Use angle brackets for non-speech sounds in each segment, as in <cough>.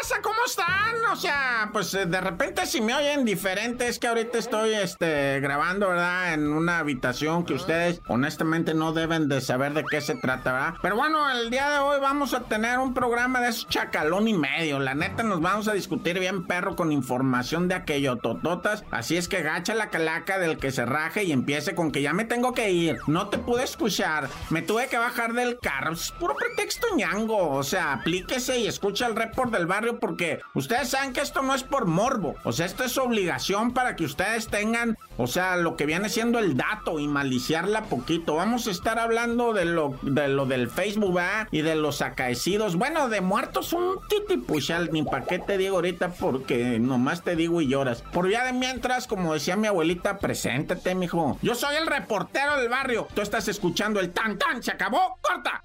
raza? ¿Cómo están? O sea, pues eh, de repente si me oyen diferente, es que ahorita estoy este, grabando, ¿verdad? En una habitación que ustedes honestamente no deben de saber de qué se trata, ¿verdad? Pero bueno, el día de hoy vamos a tener un programa de esos chacalón y medio. La neta nos vamos a discutir bien perro con información de aquello tototas. Así es que gacha la calaca del que se raje y empiece con que ya me tengo que ir. No te pude escuchar. Me tuve que bajar del carro. Es puro pretexto ñango. O sea, aplíquese y escucha el report del barrio porque ustedes saben que esto no es por morbo. O sea, esto es obligación para que ustedes tengan, o sea, lo que viene siendo el dato y maliciarla poquito. Vamos a estar hablando de lo, de lo del Facebook. Y de los acaecidos. Bueno, de muertos un titipuchal. Ni pa' qué te digo ahorita porque nomás te digo y lloras. Por vía de mientras, como decía mi abuelita, preséntate, mijo. Yo soy el reportero del barrio. Tú estás escuchando el tan tan. Se acabó. ¡Corta!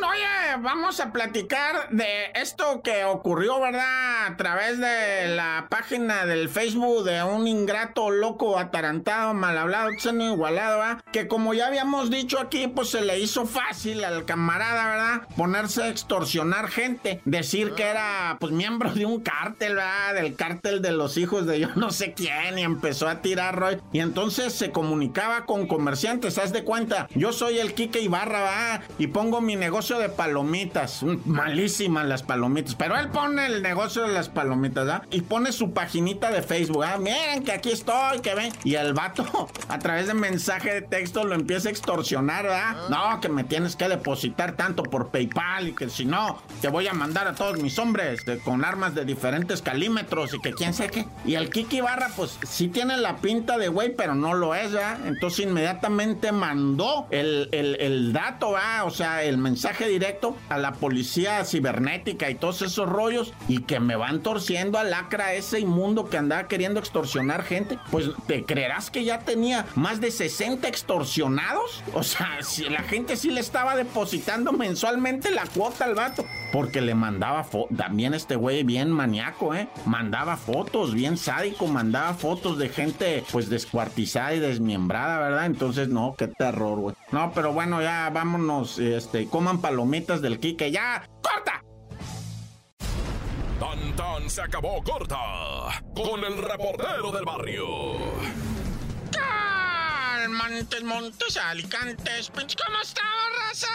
Oye, vamos a platicar de esto que ocurrió, ¿verdad? A través de la página del Facebook de un ingrato, loco, atarantado, mal hablado, seno igualado, ¿verdad? Que como ya habíamos dicho aquí, pues se le hizo fácil al camarada, ¿verdad? Ponerse a extorsionar gente. Decir que era, pues, miembro de un cártel, ¿verdad? Del cártel de los hijos de yo no sé quién. Y empezó a tirar Roy. Y entonces se comunicaba con comerciantes, ¿haz de cuenta? Yo soy el Quique Ibarra, ¿verdad? Y pongo mi negocio de palomitas. Malísimas las palomitas. Pero él pone el negocio de las palomitas, ¿verdad? Y pone su paginita de Facebook. Ah, miren que aquí estoy, que ven. Y el vato, <laughs> a través de mensaje de texto, lo empieza a extorsionar, ¿verdad? No, que me tienes que depositar tanto por PayPal y que si no, te voy a mandar a todos mis hombres con armas de diferentes calímetros y que quién sé qué. Y el Kiki Barra, pues sí tiene la pinta de güey, pero no lo es, ¿verdad? Entonces inmediatamente mandó el, el, el dato, ¿verdad? O sea, el mensaje directo a la policía cibernética y todos esos rollos y que me van torciendo al lacra ese inmundo que andaba queriendo extorsionar gente, pues te creerás que ya tenía más de 60 extorsionados. O sea, si la gente sí le estaba depositando mensualmente la cuota al vato. Porque le mandaba también este güey bien maníaco, ¿eh? Mandaba fotos, bien sádico, mandaba fotos de gente pues descuartizada y desmiembrada, ¿verdad? Entonces, no, qué terror, güey. No, pero bueno, ya vámonos, este, coman palomitas del Kike, ya, corta. Tan tan se acabó corta con el reportero del barrio. Montes, montes, alicantes, pinche, ¿cómo estamos, raza?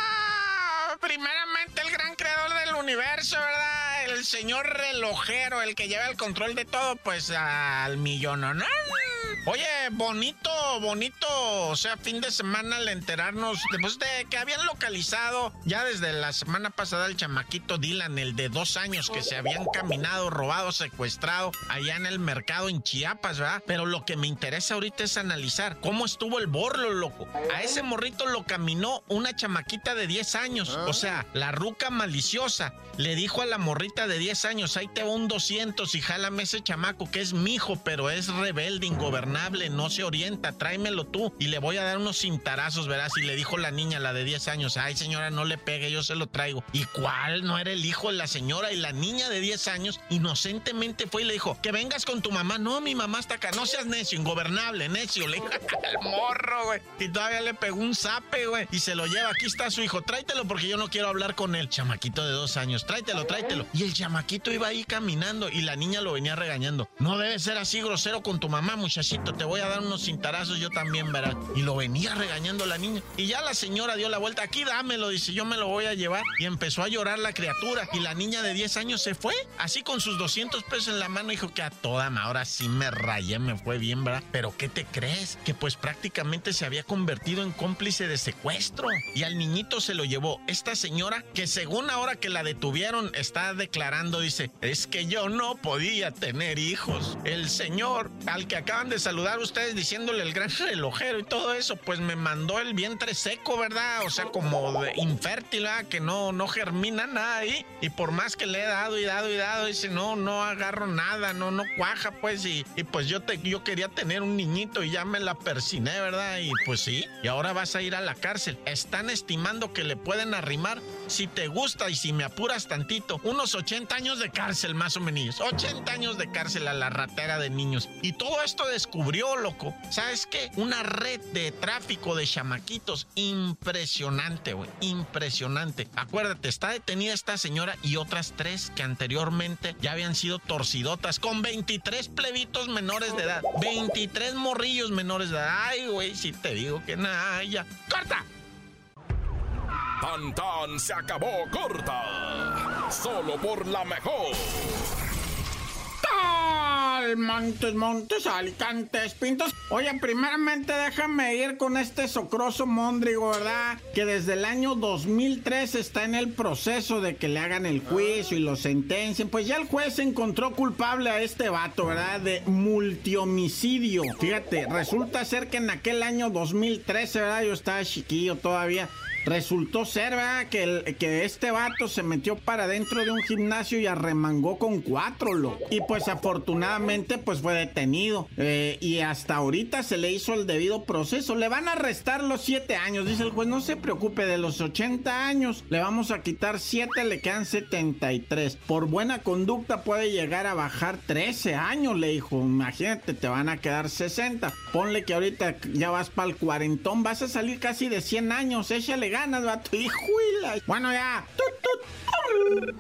Primeramente el gran creador universo, ¿verdad? El señor relojero, el que lleva el control de todo, pues al millón, ¿no? Oye, bonito, bonito, o sea, fin de semana al enterarnos, después de que habían localizado ya desde la semana pasada el chamaquito Dylan, el de dos años, que se habían caminado, robado, secuestrado allá en el mercado en Chiapas, ¿verdad? Pero lo que me interesa ahorita es analizar cómo estuvo el borlo, loco. A ese morrito lo caminó una chamaquita de 10 años, o sea, la ruca maliciosa le dijo a la morrita de 10 años, ahí te va un 200 y jálame ese chamaco que es mi hijo, pero es rebelde, ingobernable no se orienta, tráemelo tú y le voy a dar unos cintarazos, verás. Y le dijo la niña, la de 10 años, ay señora, no le pegue, yo se lo traigo. ¿Y cuál? No era el hijo de la señora y la niña de 10 años inocentemente fue y le dijo, que vengas con tu mamá. No, mi mamá está acá, no seas necio, ingobernable, necio. Le dijo <laughs> al morro, güey. Y todavía le pegó un zape, güey. Y se lo lleva, aquí está su hijo, tráetelo porque yo no quiero hablar con él. Chamaquito de dos años, tráetelo, tráetelo. Y el chamaquito iba ahí caminando y la niña lo venía regañando. No debe ser así grosero con tu mamá, muchachito te voy a dar unos cintarazos yo también. ¿verdad? Y lo venía regañando la niña. Y ya la señora dio la vuelta, aquí dámelo, dice, yo me lo voy a llevar. Y empezó a llorar la criatura. Y la niña de 10 años se fue, así con sus 200 pesos en la mano, dijo que a toda ahora sí me rayé, me fue bien, ¿verdad? Pero ¿qué te crees? Que pues prácticamente se había convertido en cómplice de secuestro. Y al niñito se lo llevó esta señora que según ahora que la detuvieron está declarando, dice, es que yo no podía tener hijos. El señor al que acaban de saludar ustedes diciéndole el gran <laughs> relojero y todo eso, pues me mandó el vientre seco, ¿verdad? O sea, como de infértil, ¿verdad? Que no, no germina nada ahí. Y por más que le he dado y dado y dado, dice, no, no agarro nada, no, no cuaja, pues. Y, y pues yo, te, yo quería tener un niñito y ya me la persiné, ¿verdad? Y pues sí. Y ahora vas a ir a la cárcel. Están estimando que le pueden arrimar, si te gusta y si me apuras tantito, unos 80 años de cárcel más o menos. 80 años de cárcel a la ratera de niños. Y todo esto descubrió, loco. ¿Sabes qué? Una red de tráfico de chamaquitos impresionante, güey. Impresionante. Acuérdate, está detenida esta señora y otras tres que anteriormente ya habían sido torcidotas con 23 plebitos menores de edad. 23 morrillos menores de edad. Ay, güey, si te digo que nada, ya. ¡Corta! Tan tan se acabó corta. Solo por la mejor. Montes, Montes, Alicantes, Pintos. Oye, primeramente déjame ir con este socroso Mondrigo, ¿verdad? Que desde el año 2003 está en el proceso de que le hagan el juicio y lo sentencien. Pues ya el juez encontró culpable a este vato, ¿verdad? De multihomicidio. Fíjate, resulta ser que en aquel año 2013, ¿verdad? Yo estaba chiquillo todavía. Resultó ser, ¿verdad? Que, el, que este vato se metió para dentro de un gimnasio y arremangó con cuatro, lo. Y pues afortunadamente, pues fue detenido. Eh, y hasta ahorita se le hizo el debido proceso. Le van a restar los siete años. Dice el juez, no se preocupe, de los 80 años le vamos a quitar siete, le quedan 73. Por buena conducta puede llegar a bajar 13 años, le dijo. Imagínate, te van a quedar 60. Ponle que ahorita ya vas para el cuarentón, vas a salir casi de 100 años. Échale ganas, vato. Hijo Bueno, ya.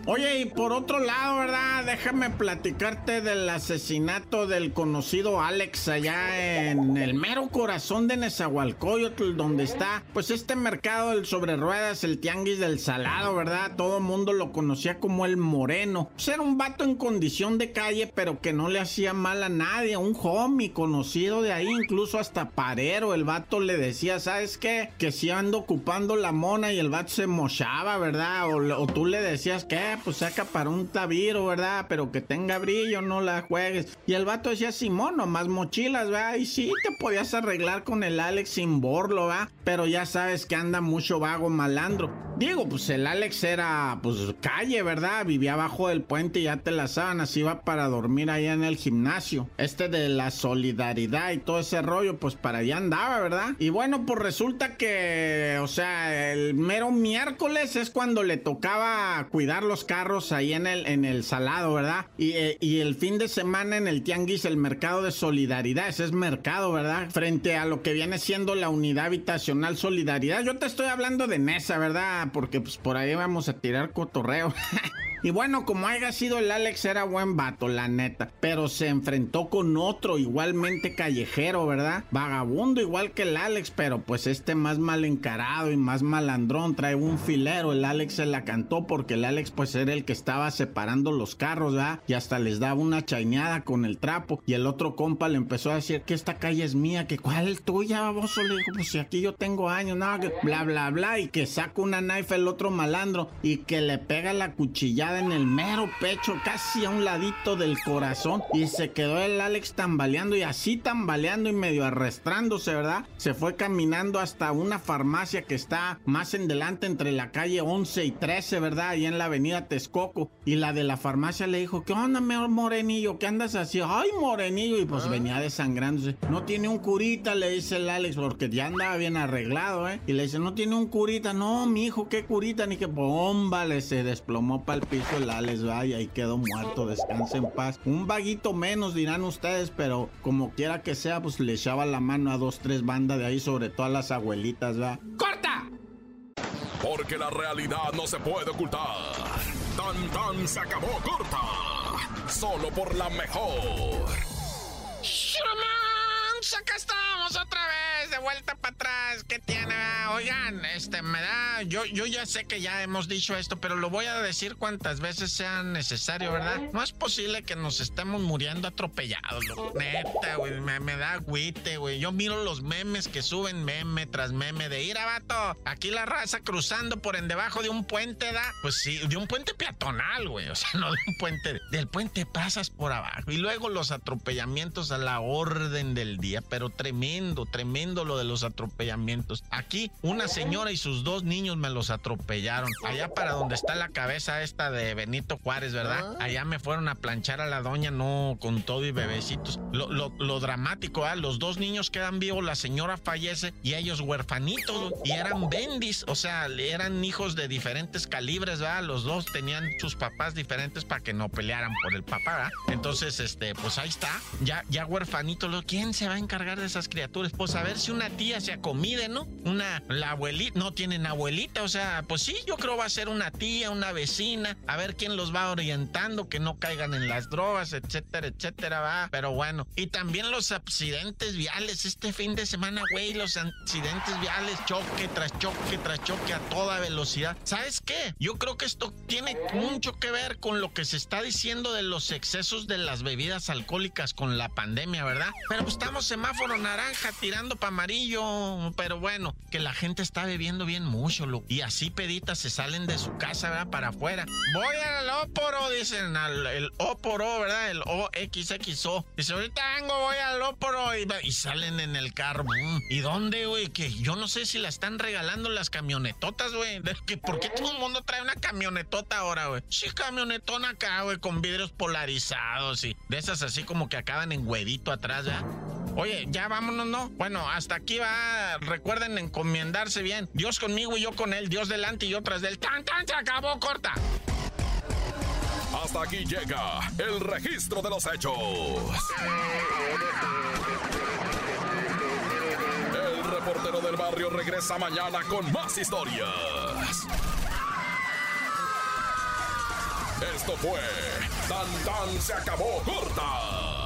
Oye, y por otro lado, ¿verdad? Déjame platicarte del asesinato del conocido Alex allá en el mero corazón de Nezahualcóyotl, donde está, pues este mercado del sobre ruedas, el tianguis del salado, ¿verdad? Todo mundo lo conocía como el moreno. Pues era un vato en condición de calle, pero que no le hacía mal a nadie, un homie conocido de ahí, incluso hasta parero. El vato le decía, ¿sabes qué? Que si ando ocupando la mona y el vato se mochaba, ¿verdad? O, o tú le decías que, pues saca para un tabiro, ¿verdad? Pero que tenga brillo, no la juegues. Y el vato decía, Simón, más mochilas, ¿verdad? Y sí, te podías arreglar con el Alex sin borlo, ¿verdad? Pero ya sabes que anda mucho vago malandro. Digo, pues el Alex era, pues calle, ¿verdad? Vivía abajo del puente y ya te la sábanas, iba para dormir allá en el gimnasio. Este de la solidaridad y todo ese rollo, pues para allá andaba, ¿verdad? Y bueno, pues resulta que, o sea, el mero miércoles es cuando le tocaba cuidar los carros ahí en el, en el salado, ¿verdad? Y, eh, y el fin de semana en el tianguis, el mercado de solidaridad, ese es mercado, ¿verdad? Frente a lo que viene siendo la unidad habitacional solidaridad. Yo te estoy hablando de Nesa, ¿verdad? Porque pues por ahí vamos a tirar cotorreo. <laughs> Y bueno, como haya sido el Alex, era buen vato, la neta. Pero se enfrentó con otro igualmente callejero, ¿verdad? Vagabundo igual que el Alex, pero pues este más mal encarado y más malandrón. Trae un filero. El Alex se la cantó porque el Alex pues era el que estaba separando los carros, ¿verdad? Y hasta les daba una chaineada con el trapo. Y el otro compa le empezó a decir que esta calle es mía, que cuál es tuya, baboso. Le dijo, pues si aquí yo tengo años, no, que bla, bla, bla. Y que saca una knife el otro malandro y que le pega la cuchillada en el mero pecho, casi a un ladito del corazón. Y se quedó el Alex tambaleando y así tambaleando y medio arrastrándose, ¿verdad? Se fue caminando hasta una farmacia que está más en delante entre la calle 11 y 13, ¿verdad? Ahí en la avenida Texcoco. Y la de la farmacia le dijo, ¿qué onda, mejor morenillo? ¿Qué andas así? Ay, morenillo. Y pues venía desangrándose. No tiene un curita, le dice el Alex, porque ya andaba bien arreglado, ¿eh? Y le dice, no tiene un curita. No, mi hijo, ¿qué curita? Ni que bomba, le se desplomó para el piso el Alex, y quedó muerto, descanse en paz. Un vaguito menos, dirán ustedes, pero como quiera que sea, pues le echaba la mano a dos, tres bandas de ahí, sobre todo a las abuelitas, ¿va? ¡Corta! Porque la realidad no se puede ocultar. Tan tan se acabó corta. Solo por la mejor. Vuelta para atrás. ¿Qué tiene? Oigan, este, me da. Yo, yo ya sé que ya hemos dicho esto, pero lo voy a decir cuantas veces sea necesario, ¿verdad? No es posible que nos estemos muriendo atropellados, loco. Neta, güey. Me, da agüite, güey. Yo miro los memes que suben meme tras meme de ir a vato. Aquí la raza cruzando por en debajo de un puente, da. Pues sí, de un puente peatonal, güey. O sea, <laughs> no de un puente. Del puente pasas por abajo. Y luego los atropellamientos a la orden del día. Pero tremendo, tremendo lo de los atropellamientos. Aquí, una señora y sus dos niños me los atropellaron. Allá para donde está la cabeza esta de Benito Juárez, ¿verdad? Ah. Allá me fueron a planchar a la doña, no con todo y bebecitos. Lo, lo, dramático, ¿ah? Los dos niños quedan vivos, la señora fallece y ellos huerfanitos. Y eran bendis, o sea, eran hijos de diferentes calibres, ¿verdad? Los dos tenían sus papás diferentes para que no pelearan por el papá, ¿verdad? Entonces, este, pues ahí está. Ya, ya huerfanito, ¿quién se va a encargar de esas criaturas? Pues a ver si una tía se acomide, ¿no? Una, la abuelita, no tienen abuelita, o sea, pues sí, yo creo va a ser una tía, una vecina, a ver quién los va orientando, que no caigan en las drogas, etcétera, etcétera, va. Pero bueno, y también los accidentes viales, este fin de semana, güey, los accidentes viales, choque tras choque tras choque a toda velocidad. ¿Sabes qué? Yo creo que esto tiene mucho que ver con lo que se está diciendo de los excesos de las bebidas alcohólicas con la pandemia, ¿verdad? Pero pues estamos semáforo naranja tirando para amarillo, pero bueno, que la gente está bebiendo bien mucho, y así peditas se salen de su casa, ¿verdad? Para afuera. Voy al óporo, dicen, al el óporo, ¿verdad? El OXXO. Dice, ahorita vengo, voy al óporo y, y salen en el carro. ¿Y dónde, güey? Que yo no sé si la están regalando las camionetotas, güey. ¿Por qué todo el mundo trae una camionetota ahora, güey? Sí, camionetona acá, güey, con vidrios polarizados y de esas así como que acaban en huevito atrás, ¿ya? Oye, ya vámonos, ¿no? Bueno, hasta aquí va. Recuerden encomendarse bien. Dios conmigo y yo con él. Dios delante y yo tras del. ¡Tan, tan! Se acabó, corta. Hasta aquí llega el registro de los hechos. El reportero del barrio regresa mañana con más historias. Esto fue Tan Tan se acabó corta